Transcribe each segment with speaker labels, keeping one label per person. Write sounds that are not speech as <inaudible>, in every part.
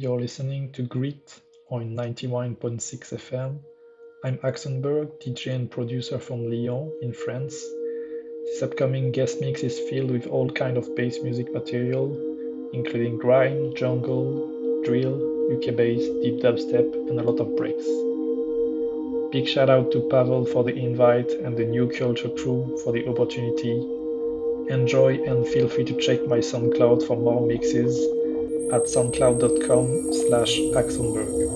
Speaker 1: You're listening to Grit on 91.6 FM. I'm Axenberg, DJ and producer from Lyon in France. This upcoming guest mix is filled with all kind of bass music material, including grime, jungle, drill, UK bass, deep dubstep, and a lot of breaks. Big shout out to Pavel for the invite and the New Culture crew for the opportunity. Enjoy and feel free to check my SoundCloud for more mixes at soundcloud.com slash axenberg.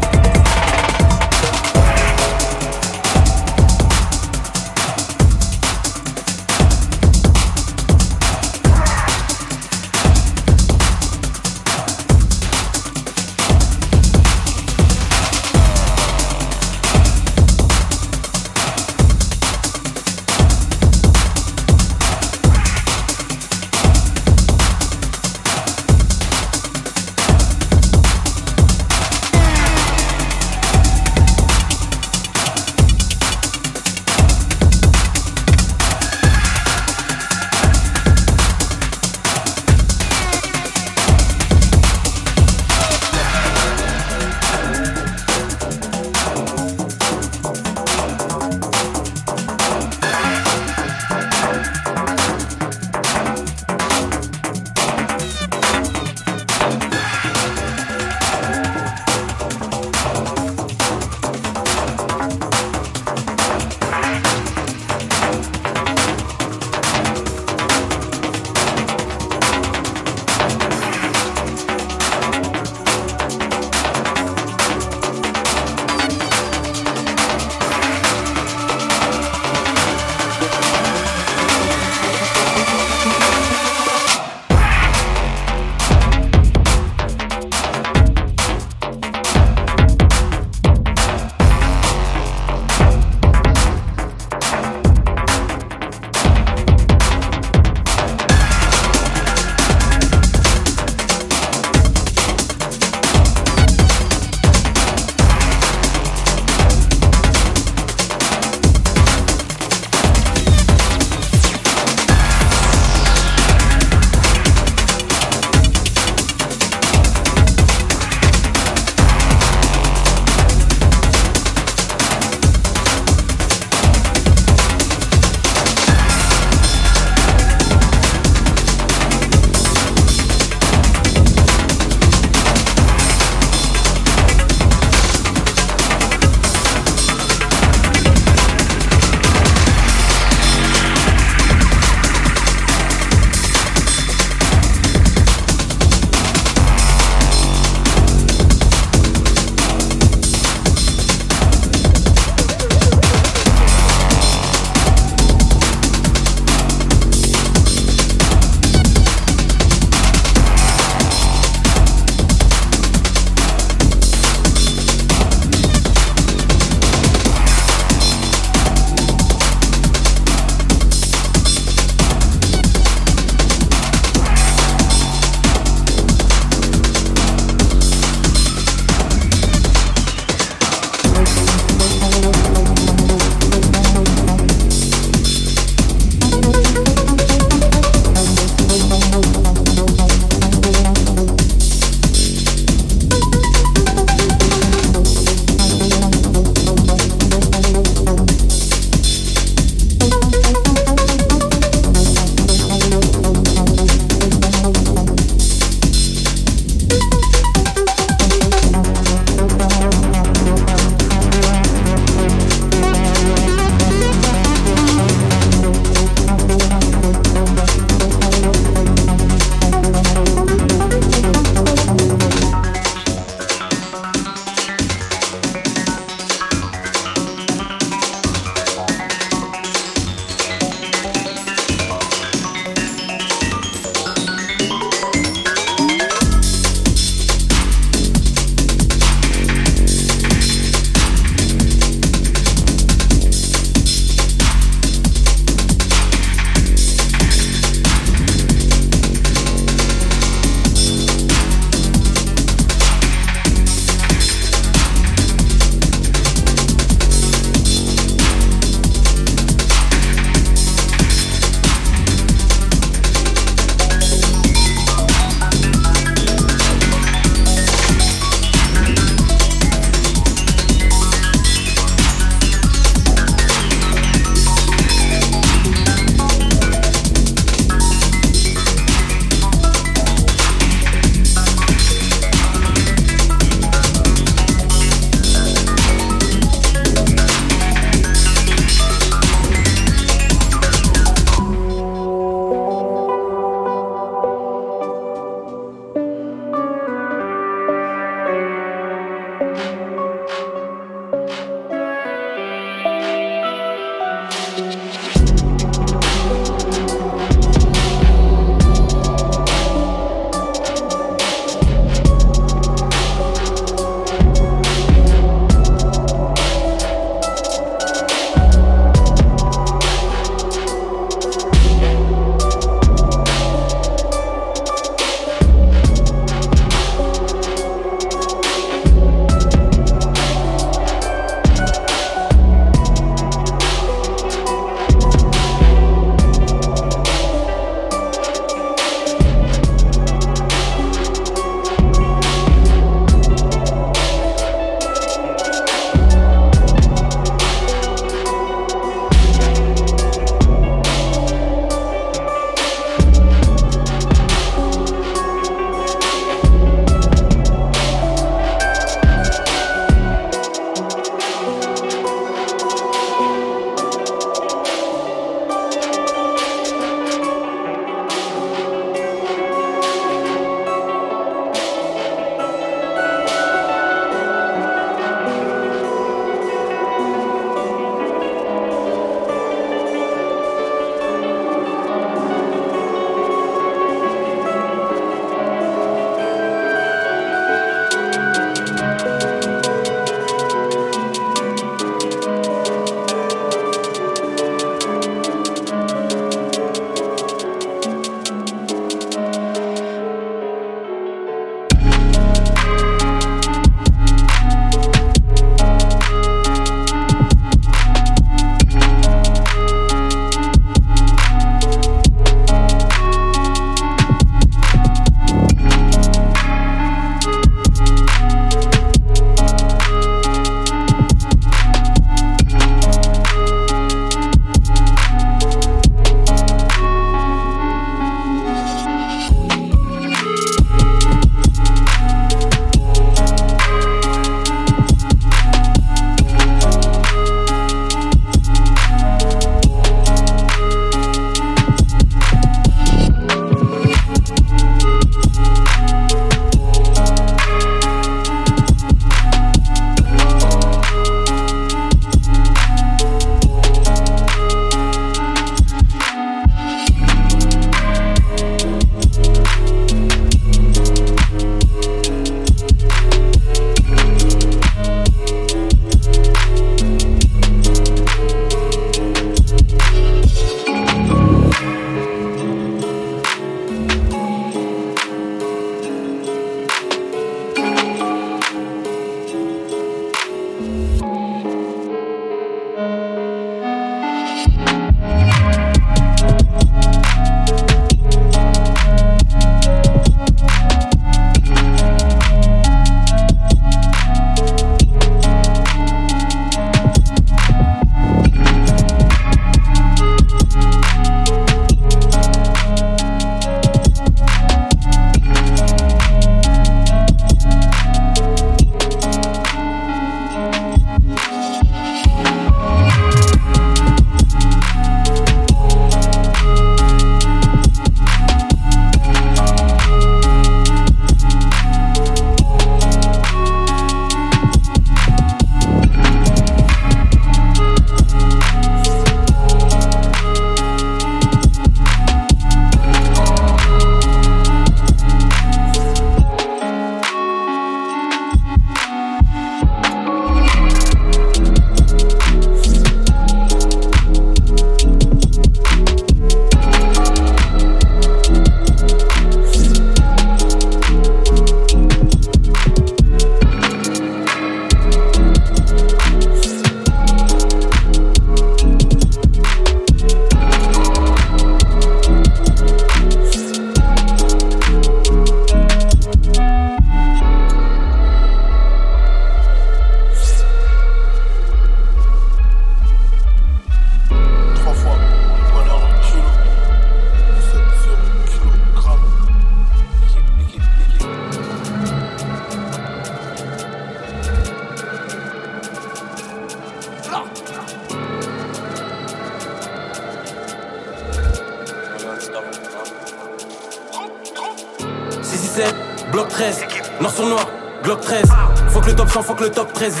Speaker 2: stress,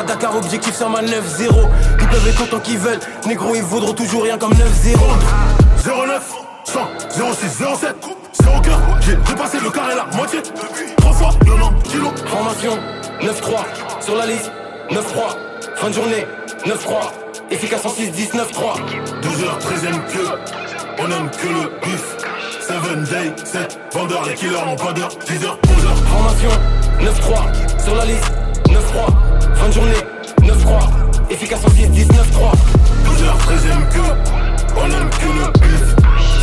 Speaker 2: à
Speaker 3: Dakar, objectif sur ma 9-0. Ils peuvent être autant qu'ils veulent, négro ils vaudront toujours rien comme 9-0.
Speaker 2: 09, 100, 06, 07, 0 cœur, j'ai dépassé le carré la moitié. 3 fois 90 kilos.
Speaker 3: Formation 9-3 sur la liste 9-3. Fin de journée 9-3. Efficace en 6, 10, 9-3.
Speaker 2: 12h, 13ème queue, on aime que le bif. 7 day, 7, vendeurs, les killers n'ont pas d'heure. 10h, 11h.
Speaker 3: Formation 9-3 sur la liste 9-3. Fin de journée 9-3. Efficace en 6, 10, 9-3.
Speaker 2: 12h, 13ème queue, on aime que le bif.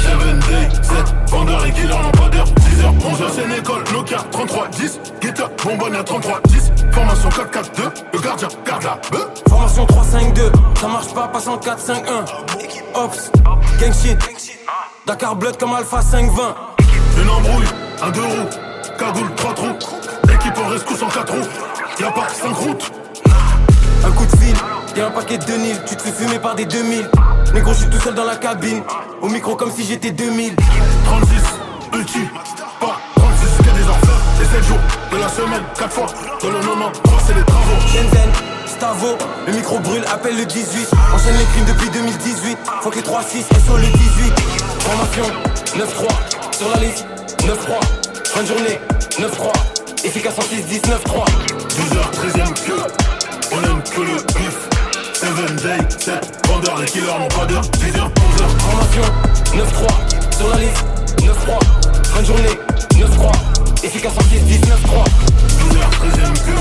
Speaker 2: 7 day, 7, vendeurs, les killers n'ont pas d'heure. 10h, 11h, c'est une école, Nokia 33, 10. Guitare, bonbonne à 33, 10. Formation 4, 4, 2, le gardien garde la.
Speaker 3: Formation 3-5-2, ça marche pas, passe en 4-5-1. Ops, gang shit. Dakar Blood comme Alpha 5-20.
Speaker 2: Une embrouille, un deux roues, cagoule, trois trous. Équipe en rescousse en quatre roues, y'a pas cinq routes.
Speaker 3: Un coup de fil, et un paquet de Nil, tu te fais fumer par des 2000. Négro, je suis tout seul dans la cabine, au micro comme si j'étais 2000.
Speaker 2: 36, ulti, pas 36, que des enfers. Les 7 jours de la semaine, 4 fois. Dans le 93, c'est les travaux.
Speaker 3: Shenzhen, Stavo, le micro brûle, appelle le 18. Enchaîne les crimes depuis 2018. Faut que les 3-6 et sur le 18. Formation 9-3, sur la liste 9-3. Fin de journée 9-3. Efficace en 6, 10, 9-3.
Speaker 2: 12h, 13ème queue, on aime que le bif. 7 day, 7, vendeurs, les killers n'ont pas d'heure. 10h, 11h.
Speaker 3: Formation 9-3, sur la liste 9-3. Fin de journée 9-3. Efficace en 6, 10, 9-3.
Speaker 2: 12h, 13ème queue,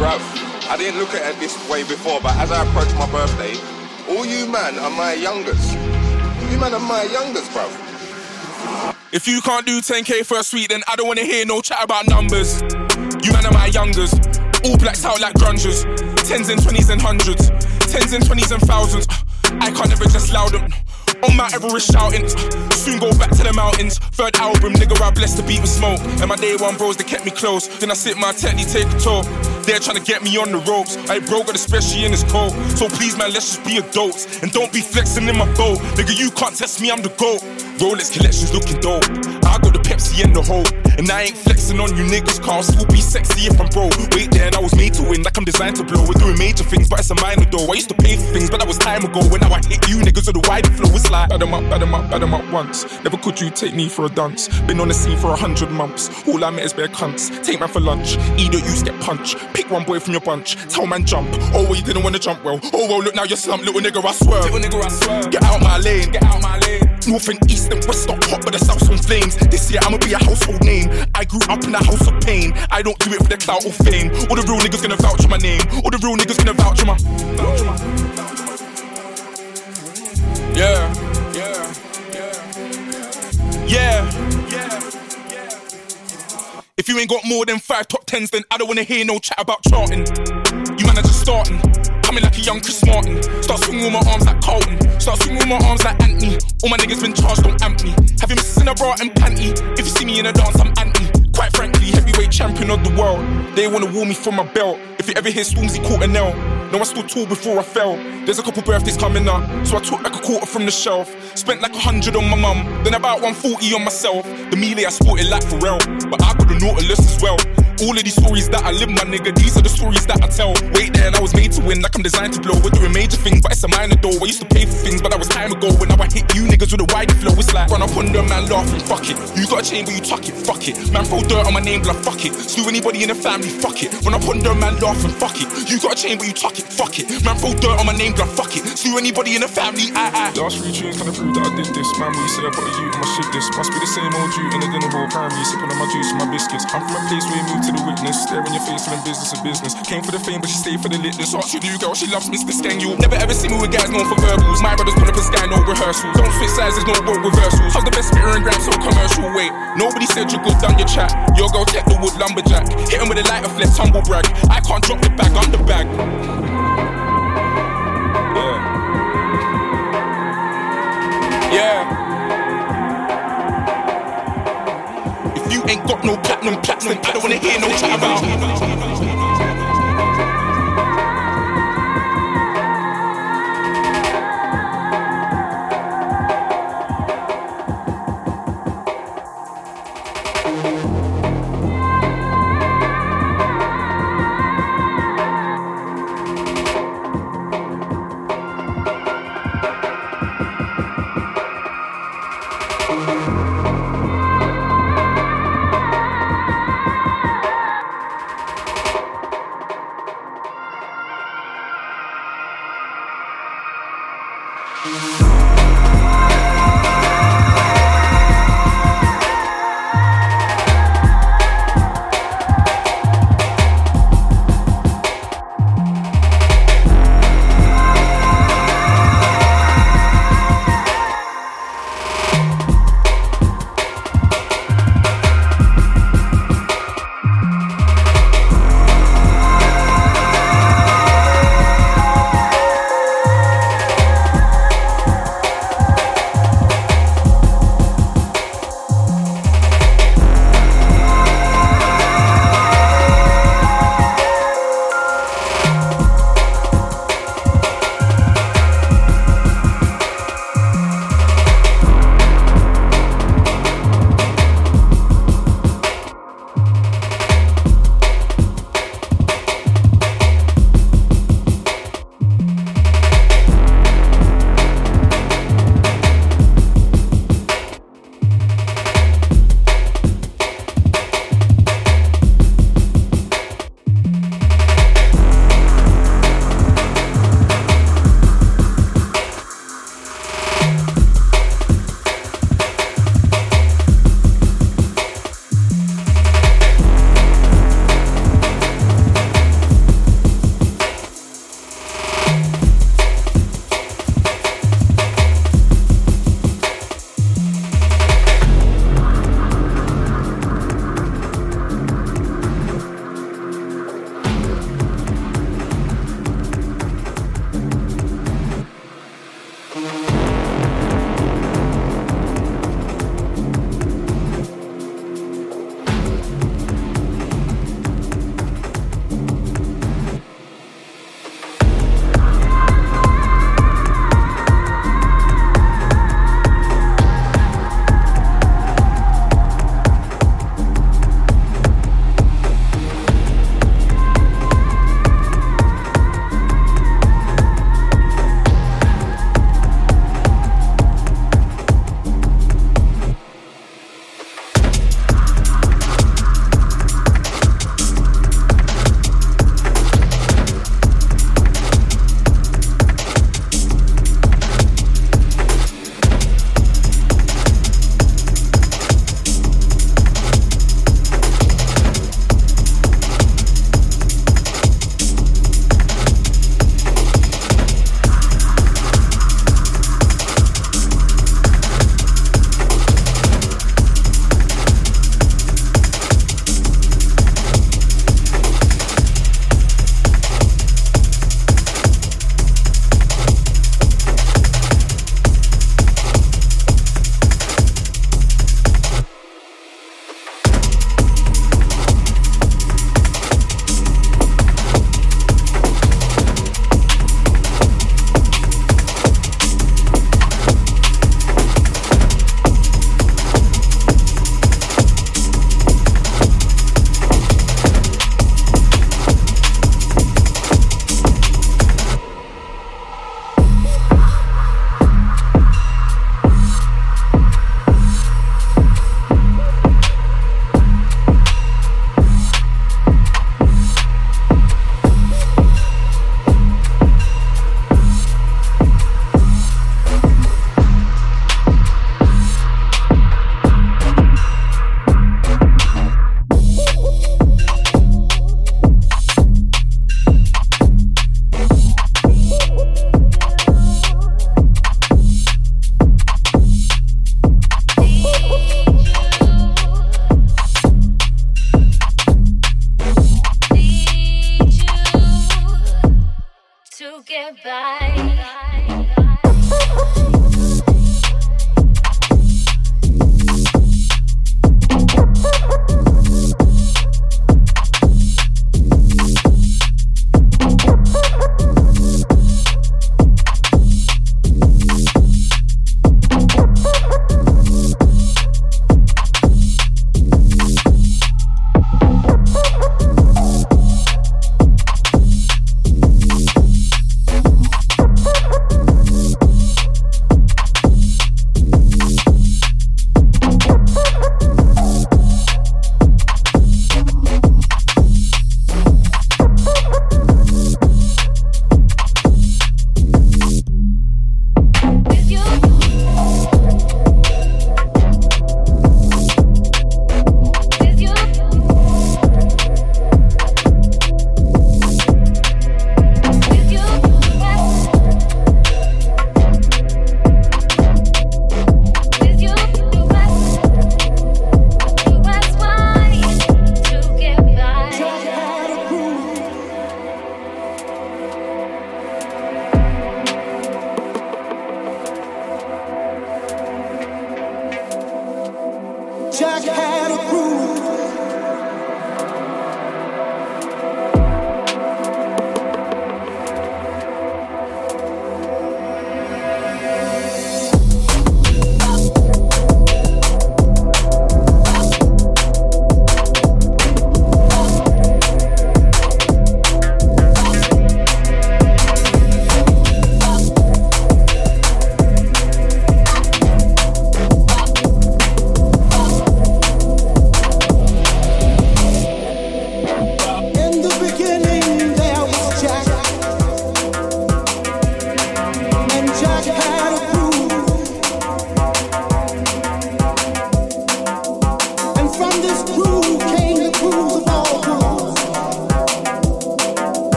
Speaker 4: I didn't look at it this way before, but as I approach my birthday, all you man are my youngest. You man are my youngest, bruv.
Speaker 5: If you can't do 10k for a suite, then I don't wanna hear no chat about numbers. You man are my youngers. All blacked out like grungers. Tens and twenties and hundreds. Tens and twenties and thousands. <sighs> I can't ever just loud them. On Mount Everest shouting. <sighs> Soon go back to the mountains. Third album, nigga, I blessed the beat with smoke. And my day one bros, they kept me close. Then I sit my techni, take a tour. They're trying to get me on the ropes. I broke it, especially in this cold. So please, man, let's just be adults. And don't be flexing in my boat. Nigga, you can't test me, I'm the GOAT. Rolex collections looking dope. I got the Pepsi and the Coke. And I ain't flexing on you niggas, car still be sexy if I'm broke. Wait there, and I was made to win, like I'm designed to blow. We're doing major things, but it's a minor though. I used to pay for things, but that was time ago. When now I hit you niggas with a wider flow, it's like bad 'em up, bad 'em up, bad 'em up once. Never could you take me for a dance. Been on the scene for a hundred months. All I met is bare cunts. Take man for lunch, either use get punch. Pick one boy from your bunch, tell man jump. Oh, well, you didn't wanna jump well. Oh, well, look now you're slumped, little nigga, I swear. Little nigga, I swear. Get out my lane, get out my lane. North and east and west stop hot, but the south's on flames. This year I'ma be a household name. I grew up in a house of pain. I don't do it for the clout or fame. All the real niggas gonna vouch for my name. All the real niggas gonna vouch for my. Vouch for my. Yeah, yeah, yeah, yeah, yeah. If you ain't got more than five top tens, then I don't wanna hear no chat about charting. You man are just starting. Coming like a young Chris Martin. Start swinging my arms like Carlton. Start swinging my arms like Anthony. All my niggas been charged, don't amp me. Have you missing a bra and panty? If you see me in a dance, I'm anti. Quite frankly, heavyweight champion of the world. They wanna woo me from my belt. If you ever hear Stormzy caught a nail, no, I stood tall before I fell. There's a couple birthdays coming up, so I took like a quarter from the shelf. Spent like a hundred on my mum, then about 140 on myself. The Mille I sported like Pharrell, but I got a Nautilus as well. All of these stories that I live, my nigga, these are the stories that I tell. Wait there, and I was made to win, like I'm designed to blow. We're doing major things, but it's a minor though. I used to pay for things, but that was time ago. When now I hit you niggas with a wide flow, it's like run up on them, man, laughing, fuck it. You got a chain, but you tuck it, fuck it. Man, throw dirt on my name, blood, fuck it. Slew anybody in the family, fuck it. Run up on them, man, laughing, fuck it. You got a chain, but you tuck it, fuck it. Man, throw dirt on my name, blood, fuck it. Slew anybody in the family, I, I.
Speaker 6: Last three tunes kinda prove that I did this. Man, when you say I put a you in my shit, this must be the same old you in the dinner hall primary, sipping on my juice and my biscuits. I'm from a place where you move to the witness, staring in your face, feeling business of business. Came for the fame, but she stayed for the litness. Ask your new girl, she loves Mr. Skang. You'll never ever see me with guys known for verbals. My brothers put up a sky, no rehearsals. Don't switch sizes, no role reversals. I'm the best spitter and grab so commercial. Wait, nobody said you good done your chat. Your girl check the wood lumberjack. Hit him with a lighter flip, tumble brag. I can't drop the bag, I'm the bag. Yeah. Yeah. Ain't got no platinum then I don't wanna hear no chat.